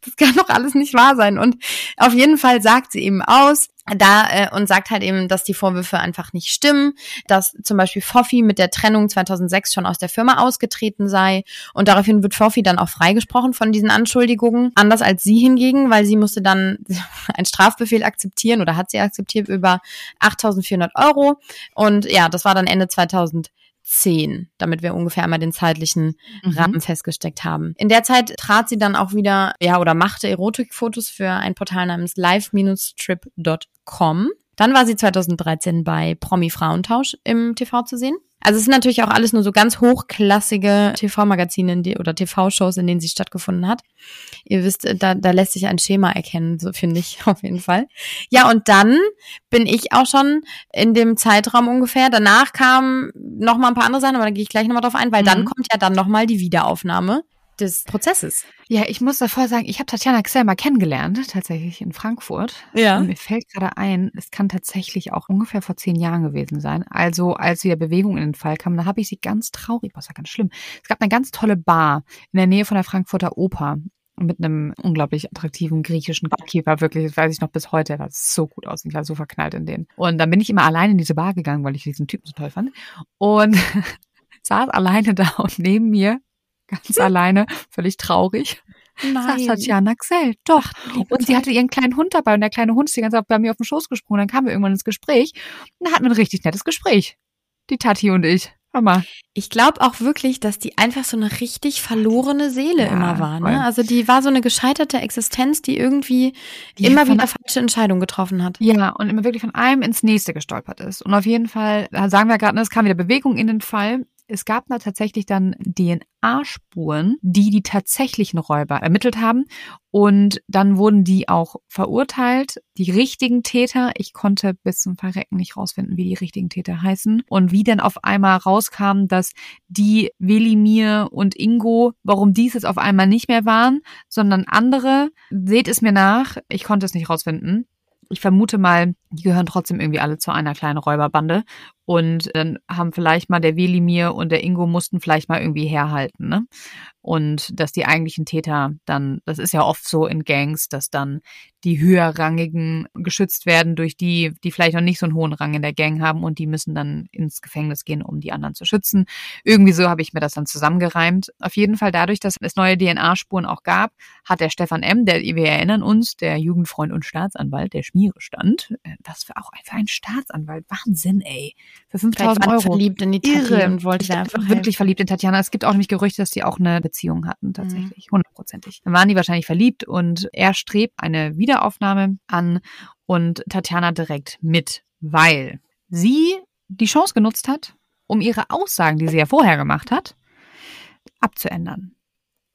Das kann doch alles nicht wahr sein. Und auf jeden Fall sagt sie eben aus, da äh, und sagt halt eben, dass die Vorwürfe einfach nicht stimmen, dass zum Beispiel Foffi mit der Trennung 2006 schon aus der Firma ausgetreten sei und daraufhin wird Foffi dann auch freigesprochen von diesen Anschuldigungen, anders als sie hingegen, weil sie musste dann einen Strafbefehl akzeptieren oder hat sie akzeptiert über 8.400 Euro und ja, das war dann Ende 2000 10, damit wir ungefähr einmal den zeitlichen mhm. Rahmen festgesteckt haben. In der Zeit trat sie dann auch wieder, ja, oder machte Erotikfotos für ein Portal namens live-trip.com. Dann war sie 2013 bei Promi Frauentausch im TV zu sehen. Also es sind natürlich auch alles nur so ganz hochklassige TV-Magazine oder TV-Shows, in denen sie stattgefunden hat. Ihr wisst, da, da lässt sich ein Schema erkennen, so finde ich auf jeden Fall. Ja, und dann bin ich auch schon in dem Zeitraum ungefähr. Danach kamen noch mal ein paar andere Sachen, aber da gehe ich gleich nochmal drauf ein, weil mhm. dann kommt ja dann nochmal die Wiederaufnahme des Prozesses. Ja, ich muss davor sagen, ich habe Tatjana Xell mal kennengelernt, tatsächlich in Frankfurt. Ja. Und mir fällt gerade ein, es kann tatsächlich auch ungefähr vor zehn Jahren gewesen sein. Also als wieder Bewegung in den Fall kam, da habe ich sie ganz traurig, was war ganz schlimm. Es gab eine ganz tolle Bar in der Nähe von der Frankfurter Oper mit einem unglaublich attraktiven griechischen Keeper, wirklich, das weiß ich noch bis heute, er war so gut aus, ich war so verknallt in den. Und dann bin ich immer allein in diese Bar gegangen, weil ich diesen Typen so toll fand. Und saß alleine da und neben mir ganz alleine, völlig traurig. Nein. Saß Tatjana Xell, doch. Ach, und sie hatte ihren kleinen Hund dabei und der kleine Hund ist die ganze Zeit bei mir auf den Schoß gesprungen. Dann kamen wir irgendwann ins Gespräch und da hatten wir ein richtig nettes Gespräch. Die Tati und ich. Mama. Ich glaube auch wirklich, dass die einfach so eine richtig verlorene Seele ja, immer war. Ne? Also die war so eine gescheiterte Existenz, die irgendwie die immer wieder falsche Entscheidungen getroffen hat. Ja, und immer wirklich von einem ins nächste gestolpert ist. Und auf jeden Fall, sagen wir gerade, es kam wieder Bewegung in den Fall es gab da tatsächlich dann DNA-Spuren, die die tatsächlichen Räuber ermittelt haben. Und dann wurden die auch verurteilt. Die richtigen Täter, ich konnte bis zum Verrecken nicht rausfinden, wie die richtigen Täter heißen. Und wie dann auf einmal rauskam, dass die Velimir und Ingo, warum dies jetzt auf einmal nicht mehr waren, sondern andere. Seht es mir nach, ich konnte es nicht rausfinden. Ich vermute mal, die gehören trotzdem irgendwie alle zu einer kleinen Räuberbande. Und dann haben vielleicht mal der Welimir und der Ingo mussten vielleicht mal irgendwie herhalten, ne? Und dass die eigentlichen Täter dann, das ist ja oft so in Gangs, dass dann die höherrangigen geschützt werden durch die, die vielleicht noch nicht so einen hohen Rang in der Gang haben und die müssen dann ins Gefängnis gehen, um die anderen zu schützen. Irgendwie so habe ich mir das dann zusammengereimt. Auf jeden Fall dadurch, dass es neue DNA-Spuren auch gab, hat der Stefan M., der, wir erinnern uns, der Jugendfreund und Staatsanwalt, der Schmiere stand, äh, was für auch für ein Staatsanwalt, Wahnsinn, ey für 5000 Euro. verliebt in die Irre. und wollte ich einfach wirklich verliebt in Tatjana. Es gibt auch nämlich Gerüchte, dass die auch eine Beziehung hatten, tatsächlich. Mhm. Hundertprozentig. Dann waren die wahrscheinlich verliebt und er strebt eine Wiederaufnahme an und Tatjana direkt mit, weil sie die Chance genutzt hat, um ihre Aussagen, die sie ja vorher gemacht hat, abzuändern.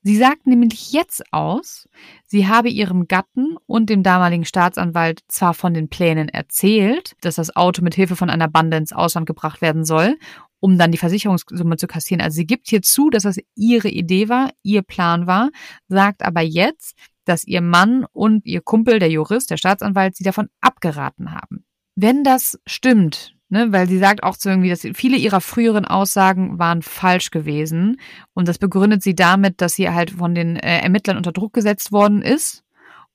Sie sagt nämlich jetzt aus, sie habe ihrem Gatten und dem damaligen Staatsanwalt zwar von den Plänen erzählt, dass das Auto mit Hilfe von einer Bande ins Ausland gebracht werden soll, um dann die Versicherungssumme zu kassieren. Also sie gibt hier zu, dass das ihre Idee war, ihr Plan war, sagt aber jetzt, dass ihr Mann und ihr Kumpel, der Jurist, der Staatsanwalt, sie davon abgeraten haben. Wenn das stimmt, Ne, weil sie sagt auch so irgendwie, dass viele ihrer früheren Aussagen waren falsch gewesen. Und das begründet sie damit, dass sie halt von den äh, Ermittlern unter Druck gesetzt worden ist.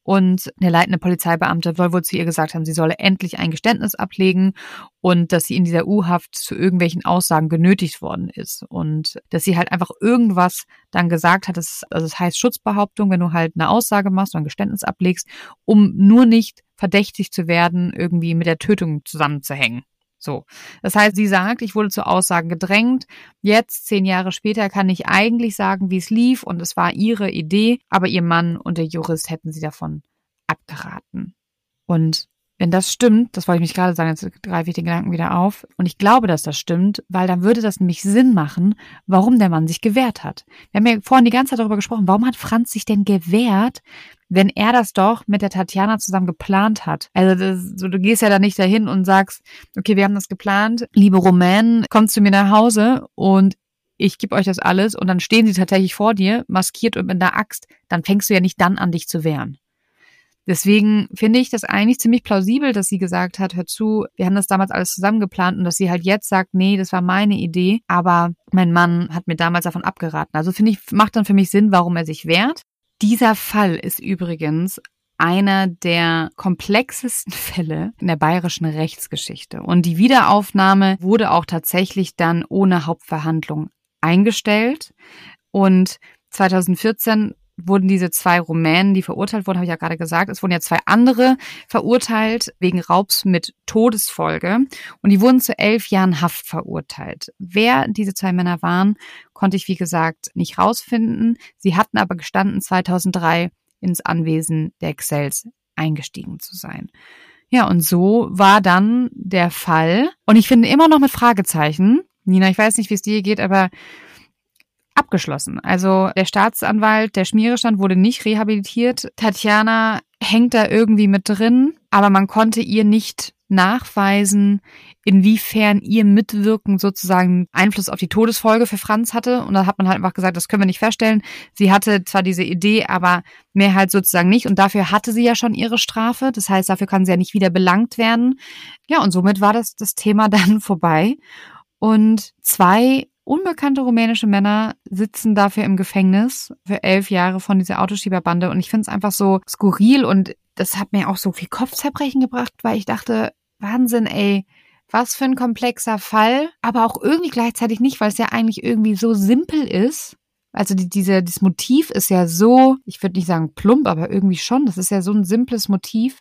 Und der leitende Polizeibeamte soll wohl zu ihr gesagt haben, sie solle endlich ein Geständnis ablegen und dass sie in dieser U-Haft zu irgendwelchen Aussagen genötigt worden ist. Und dass sie halt einfach irgendwas dann gesagt hat, das, also das heißt Schutzbehauptung, wenn du halt eine Aussage machst oder ein Geständnis ablegst, um nur nicht verdächtig zu werden, irgendwie mit der Tötung zusammenzuhängen. So. Das heißt, sie sagt, ich wurde zu Aussagen gedrängt. Jetzt, zehn Jahre später, kann ich eigentlich sagen, wie es lief und es war ihre Idee, aber ihr Mann und der Jurist hätten sie davon abgeraten. Und wenn das stimmt, das wollte ich mich gerade sagen, jetzt greife ich den Gedanken wieder auf. Und ich glaube, dass das stimmt, weil dann würde das nämlich Sinn machen, warum der Mann sich gewehrt hat. Wir haben ja vorhin die ganze Zeit darüber gesprochen, warum hat Franz sich denn gewehrt, wenn er das doch mit der Tatjana zusammen geplant hat. Also das, so, du gehst ja da nicht dahin und sagst, okay, wir haben das geplant, liebe Romain, kommst du mir nach Hause und ich gebe euch das alles und dann stehen sie tatsächlich vor dir, maskiert und mit einer Axt, dann fängst du ja nicht dann an, dich zu wehren. Deswegen finde ich das eigentlich ziemlich plausibel, dass sie gesagt hat, hör zu, wir haben das damals alles zusammen geplant und dass sie halt jetzt sagt, nee, das war meine Idee, aber mein Mann hat mir damals davon abgeraten. Also finde ich, macht dann für mich Sinn, warum er sich wehrt. Dieser Fall ist übrigens einer der komplexesten Fälle in der bayerischen Rechtsgeschichte. Und die Wiederaufnahme wurde auch tatsächlich dann ohne Hauptverhandlung eingestellt. Und 2014 wurden diese zwei Rumänen, die verurteilt wurden, habe ich ja gerade gesagt, es wurden ja zwei andere verurteilt wegen Raubs mit Todesfolge und die wurden zu elf Jahren Haft verurteilt. Wer diese zwei Männer waren, konnte ich wie gesagt nicht rausfinden. Sie hatten aber gestanden, 2003 ins Anwesen der Excels eingestiegen zu sein. Ja, und so war dann der Fall. Und ich finde immer noch mit Fragezeichen. Nina, ich weiß nicht, wie es dir geht, aber abgeschlossen. Also der Staatsanwalt, der Schmierestand wurde nicht rehabilitiert. Tatjana hängt da irgendwie mit drin, aber man konnte ihr nicht nachweisen, inwiefern ihr Mitwirken sozusagen Einfluss auf die Todesfolge für Franz hatte. Und da hat man halt einfach gesagt, das können wir nicht feststellen. Sie hatte zwar diese Idee, aber mehr halt sozusagen nicht. Und dafür hatte sie ja schon ihre Strafe. Das heißt, dafür kann sie ja nicht wieder belangt werden. Ja, und somit war das, das Thema dann vorbei. Und zwei unbekannte rumänische Männer sitzen dafür im Gefängnis für elf Jahre von dieser Autoschieberbande. Und ich finde es einfach so skurril und das hat mir auch so viel Kopfzerbrechen gebracht, weil ich dachte, Wahnsinn, ey, was für ein komplexer Fall, aber auch irgendwie gleichzeitig nicht, weil es ja eigentlich irgendwie so simpel ist. Also die, diese, dieses Motiv ist ja so, ich würde nicht sagen plump, aber irgendwie schon. Das ist ja so ein simples Motiv.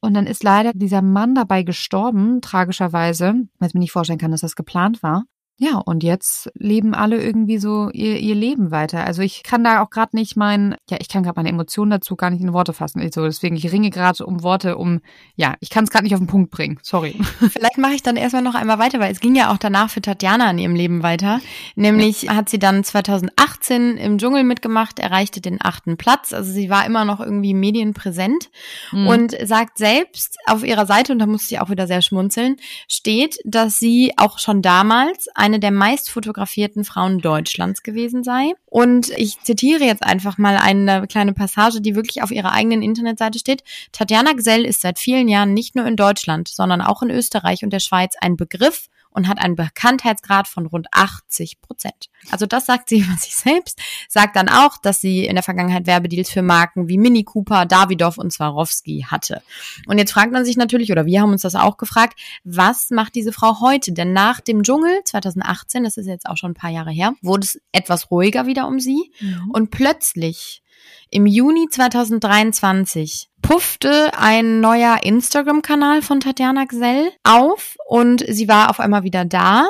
Und dann ist leider dieser Mann dabei gestorben, tragischerweise, weil ich mir nicht vorstellen kann, dass das geplant war. Ja, und jetzt leben alle irgendwie so ihr, ihr Leben weiter. Also ich kann da auch gerade nicht mein, ja, ich kann gerade meine Emotionen dazu gar nicht in Worte fassen. Also deswegen, ich ringe gerade um Worte, um, ja, ich kann es gerade nicht auf den Punkt bringen. Sorry. Vielleicht mache ich dann erstmal noch einmal weiter, weil es ging ja auch danach für Tatjana in ihrem Leben weiter. Nämlich ja. hat sie dann 2018 im Dschungel mitgemacht, erreichte den achten Platz. Also sie war immer noch irgendwie medienpräsent mhm. und sagt selbst auf ihrer Seite, und da musste ich auch wieder sehr schmunzeln, steht, dass sie auch schon damals eine der meist fotografierten Frauen Deutschlands gewesen sei. Und ich zitiere jetzt einfach mal eine kleine Passage, die wirklich auf ihrer eigenen Internetseite steht. Tatjana Gsell ist seit vielen Jahren nicht nur in Deutschland, sondern auch in Österreich und der Schweiz ein Begriff und hat einen Bekanntheitsgrad von rund 80 Prozent. Also das sagt sie über sich selbst, sagt dann auch, dass sie in der Vergangenheit Werbedeals für Marken wie Mini Cooper, Davidoff und Swarovski hatte. Und jetzt fragt man sich natürlich, oder wir haben uns das auch gefragt, was macht diese Frau heute? Denn nach dem Dschungel 2018, das ist jetzt auch schon ein paar Jahre her, wurde es etwas ruhiger wieder um sie. Mhm. Und plötzlich im Juni 2023 puffte ein neuer Instagram-Kanal von Tatjana Gsell auf und sie war auf einmal wieder da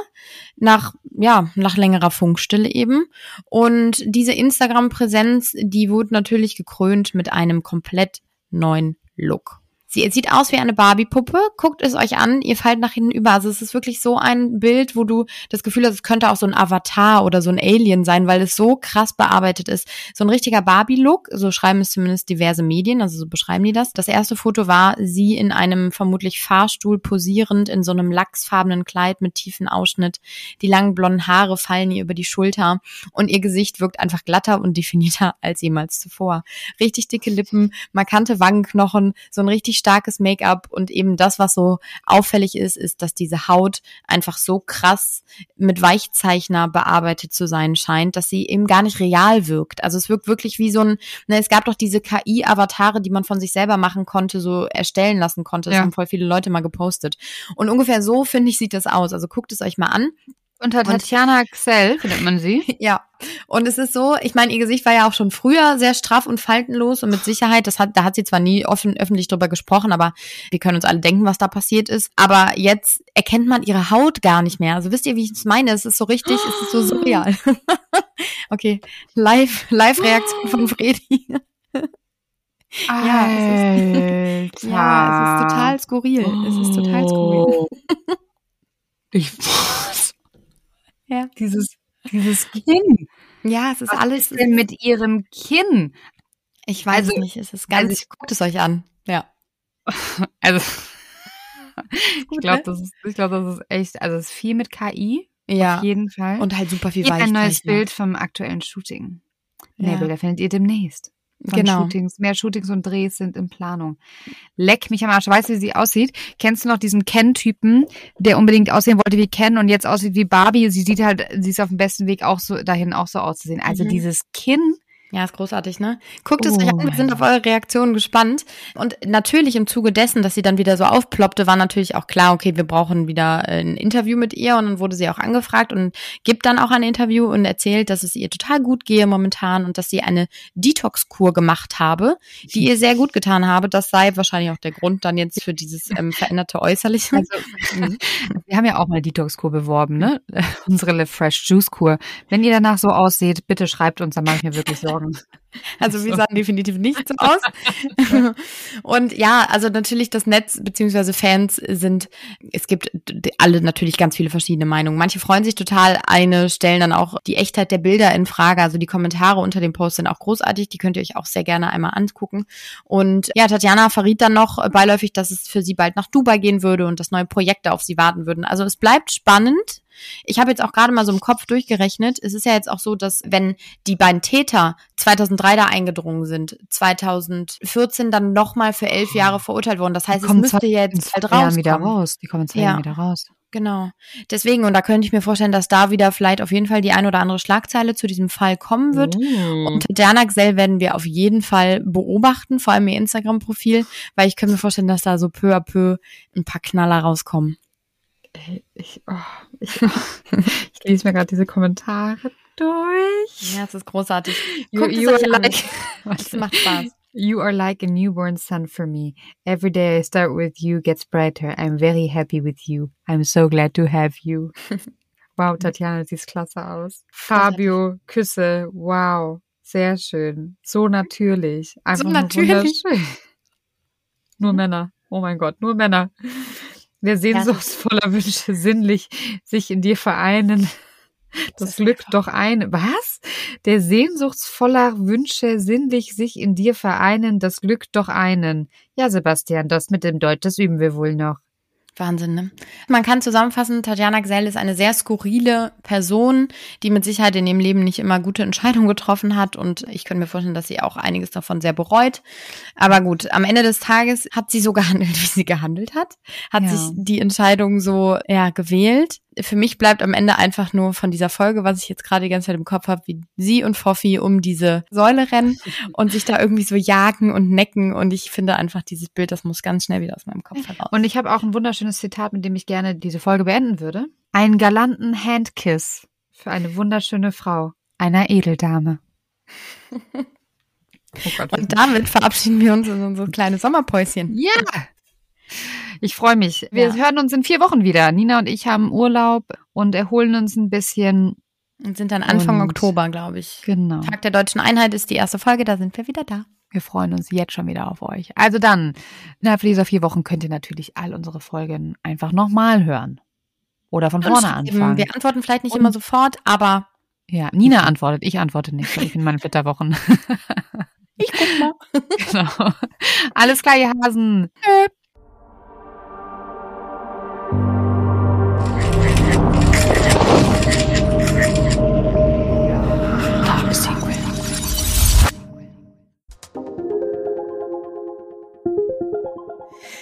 nach ja nach längerer Funkstille eben und diese Instagram-Präsenz die wurde natürlich gekrönt mit einem komplett neuen Look. Sie sieht aus wie eine Barbie-Puppe. Guckt es euch an, ihr fallt nach hinten über. Also es ist wirklich so ein Bild, wo du das Gefühl hast, es könnte auch so ein Avatar oder so ein Alien sein, weil es so krass bearbeitet ist. So ein richtiger Barbie-Look, so schreiben es zumindest diverse Medien, also so beschreiben die das. Das erste Foto war sie in einem vermutlich Fahrstuhl posierend in so einem lachsfarbenen Kleid mit tiefen Ausschnitt. Die langen blonden Haare fallen ihr über die Schulter und ihr Gesicht wirkt einfach glatter und definierter als jemals zuvor. Richtig dicke Lippen, markante Wangenknochen, so ein richtig starkes Make-up und eben das, was so auffällig ist, ist, dass diese Haut einfach so krass mit Weichzeichner bearbeitet zu sein scheint, dass sie eben gar nicht real wirkt. Also es wirkt wirklich wie so ein, ne, es gab doch diese KI-Avatare, die man von sich selber machen konnte, so erstellen lassen konnte. Das ja. haben voll viele Leute mal gepostet. Und ungefähr so, finde ich, sieht das aus. Also guckt es euch mal an. Unter Tatjana Xell findet man sie. ja. Und es ist so, ich meine, ihr Gesicht war ja auch schon früher sehr straff und faltenlos und mit Sicherheit, das hat, da hat sie zwar nie offen, öffentlich drüber gesprochen, aber wir können uns alle denken, was da passiert ist. Aber jetzt erkennt man ihre Haut gar nicht mehr. Also wisst ihr, wie ich es meine? Es ist so richtig, es ist so surreal. okay, live, Live-Reaktion von Fredi. ja, es ist, ja, es ist total skurril. Es ist total skurril. ich ja. Dieses, dieses Kinn. Ja, es ist Was alles. ist denn mit ihrem Kinn? Ich weiß also, nicht, es ist ganz. Also guckt es euch an. Ja. Also. ich glaube, ne? das ist, ich glaube, das ist echt, also es ist viel mit KI. Ja. Auf jeden Fall. Und halt super viel Weichzeichner. ein neues Bild vom aktuellen Shooting. Ja. Nee, Bilder findet ihr demnächst genau. Shootings. Mehr Shootings und Drehs sind in Planung. Leck mich am Arsch. Weißt du, wie sie aussieht? Kennst du noch diesen Ken-Typen, der unbedingt aussehen wollte wie Ken und jetzt aussieht wie Barbie? Sie sieht halt, sie ist auf dem besten Weg auch so, dahin auch so auszusehen. Also mhm. dieses Kinn ja, ist großartig, ne? Guckt es oh euch an, wir sind auf eure Reaktionen gespannt. Und natürlich im Zuge dessen, dass sie dann wieder so aufploppte, war natürlich auch klar, okay, wir brauchen wieder äh, ein Interview mit ihr. Und dann wurde sie auch angefragt und gibt dann auch ein Interview und erzählt, dass es ihr total gut gehe momentan und dass sie eine Detox-Kur gemacht habe, die ihr sehr gut getan habe. Das sei wahrscheinlich auch der Grund dann jetzt für dieses ähm, veränderte Äußerliche. Also, mhm. wir haben ja auch mal Detox-Kur beworben, ne? Unsere Le Fresh Juice-Kur. Wenn ihr danach so ausseht, bitte schreibt uns, dann mache ich mir wirklich Sorgen. Sorgen. Also wir sahen definitiv nicht so aus. Und ja, also natürlich das Netz beziehungsweise Fans sind, es gibt alle natürlich ganz viele verschiedene Meinungen. Manche freuen sich total, eine stellen dann auch die Echtheit der Bilder in Frage. Also die Kommentare unter dem Post sind auch großartig, die könnt ihr euch auch sehr gerne einmal angucken. Und ja, Tatjana verriet dann noch beiläufig, dass es für sie bald nach Dubai gehen würde und dass neue Projekte auf sie warten würden. Also es bleibt spannend. Ich habe jetzt auch gerade mal so im Kopf durchgerechnet. Es ist ja jetzt auch so, dass wenn die beiden Täter 2003 da eingedrungen sind, 2014 dann nochmal für elf Jahre verurteilt wurden. Das heißt, es müsste jetzt halt raus. wieder raus. Die kommen zwei ja. wieder raus. Genau. Deswegen, und da könnte ich mir vorstellen, dass da wieder vielleicht auf jeden Fall die ein oder andere Schlagzeile zu diesem Fall kommen wird. Mm. Und Diana Xell werden wir auf jeden Fall beobachten, vor allem ihr Instagram-Profil, weil ich könnte mir vorstellen, dass da so peu à peu ein paar Knaller rauskommen ich, oh, ich, ich lese mir gerade diese Kommentare durch. Ja, es ist großartig. You, you are like, es macht Spaß. You are like a newborn son for me. Every day I start with you gets brighter. I'm very happy with you. I'm so glad to have you. Wow, Tatjana, siehst klasse aus. Fabio, Küsse, wow, sehr schön. So natürlich. Einfach so natürlich. Nur Männer. Oh mein Gott, nur Männer. Der sehnsuchtsvoller Wünsche sinnlich sich in dir vereinen. Das, das Glück doch ein. Was? Der sehnsuchtsvoller Wünsche sinnlich sich in dir vereinen, das Glück doch einen. Ja, Sebastian, das mit dem Deutsch, das üben wir wohl noch. Wahnsinn, ne? Man kann zusammenfassen, Tatjana Gsell ist eine sehr skurrile Person, die mit Sicherheit in ihrem Leben nicht immer gute Entscheidungen getroffen hat und ich könnte mir vorstellen, dass sie auch einiges davon sehr bereut. Aber gut, am Ende des Tages hat sie so gehandelt, wie sie gehandelt hat, hat ja. sich die Entscheidung so ja gewählt für mich bleibt am Ende einfach nur von dieser Folge, was ich jetzt gerade die ganze Zeit im Kopf habe, wie sie und Foffi um diese Säule rennen und sich da irgendwie so jagen und necken. Und ich finde einfach dieses Bild, das muss ganz schnell wieder aus meinem Kopf heraus. Und ich habe auch ein wunderschönes Zitat, mit dem ich gerne diese Folge beenden würde. Einen galanten Handkiss für eine wunderschöne Frau, einer Edeldame. Oh Gott, und damit verabschieden wir uns in unsere kleine Sommerpäuschen. Ja! Ich freue mich. Wir ja. hören uns in vier Wochen wieder. Nina und ich haben Urlaub und erholen uns ein bisschen. Und sind dann Anfang und Oktober, glaube ich. Genau. Tag der deutschen Einheit ist die erste Folge, da sind wir wieder da. Wir freuen uns jetzt schon wieder auf euch. Also dann, innerhalb dieser vier Wochen könnt ihr natürlich all unsere Folgen einfach nochmal hören. Oder von vorne anfangen. Wir antworten vielleicht nicht und, immer sofort, aber. Ja, Nina antwortet, ich antworte nicht, weil ich in meinen Flitterwochen. ich guck mal. genau. Alles klar, ihr Hasen. Tschö.